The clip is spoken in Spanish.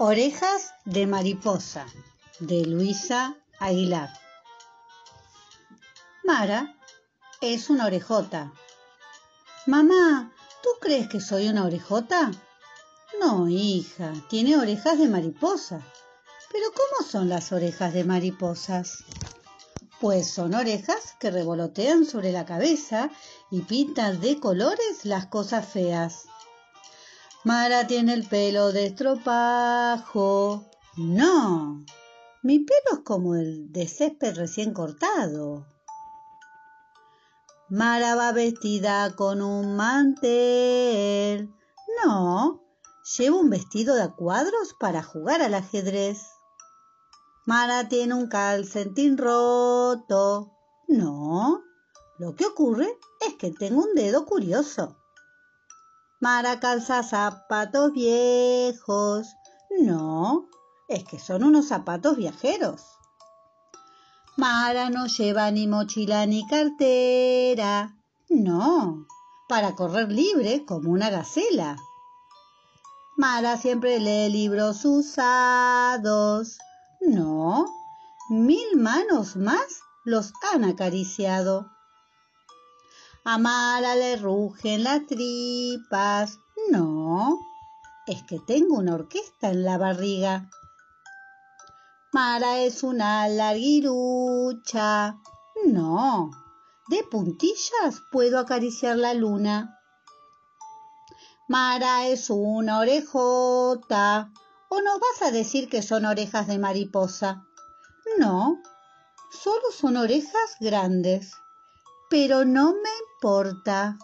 Orejas de mariposa de Luisa Aguilar. Mara es una orejota. Mamá, ¿tú crees que soy una orejota? No, hija, tiene orejas de mariposa. Pero ¿cómo son las orejas de mariposas? Pues son orejas que revolotean sobre la cabeza y pintan de colores las cosas feas. Mara tiene el pelo de estropajo. No, mi pelo es como el de césped recién cortado. Mara va vestida con un mantel. No, lleva un vestido de cuadros para jugar al ajedrez. Mara tiene un calcetín roto. No, lo que ocurre es que tengo un dedo curioso. Mara calza zapatos viejos. No, es que son unos zapatos viajeros. Mara no lleva ni mochila ni cartera. No, para correr libre como una gacela. Mara siempre lee libros usados. No, mil manos más los han acariciado. A Mara le rugen las tripas. No, es que tengo una orquesta en la barriga. Mara es una larguirucha. No, de puntillas puedo acariciar la luna. Mara es una orejota. ¿O no vas a decir que son orejas de mariposa? No, solo son orejas grandes pero no me importa.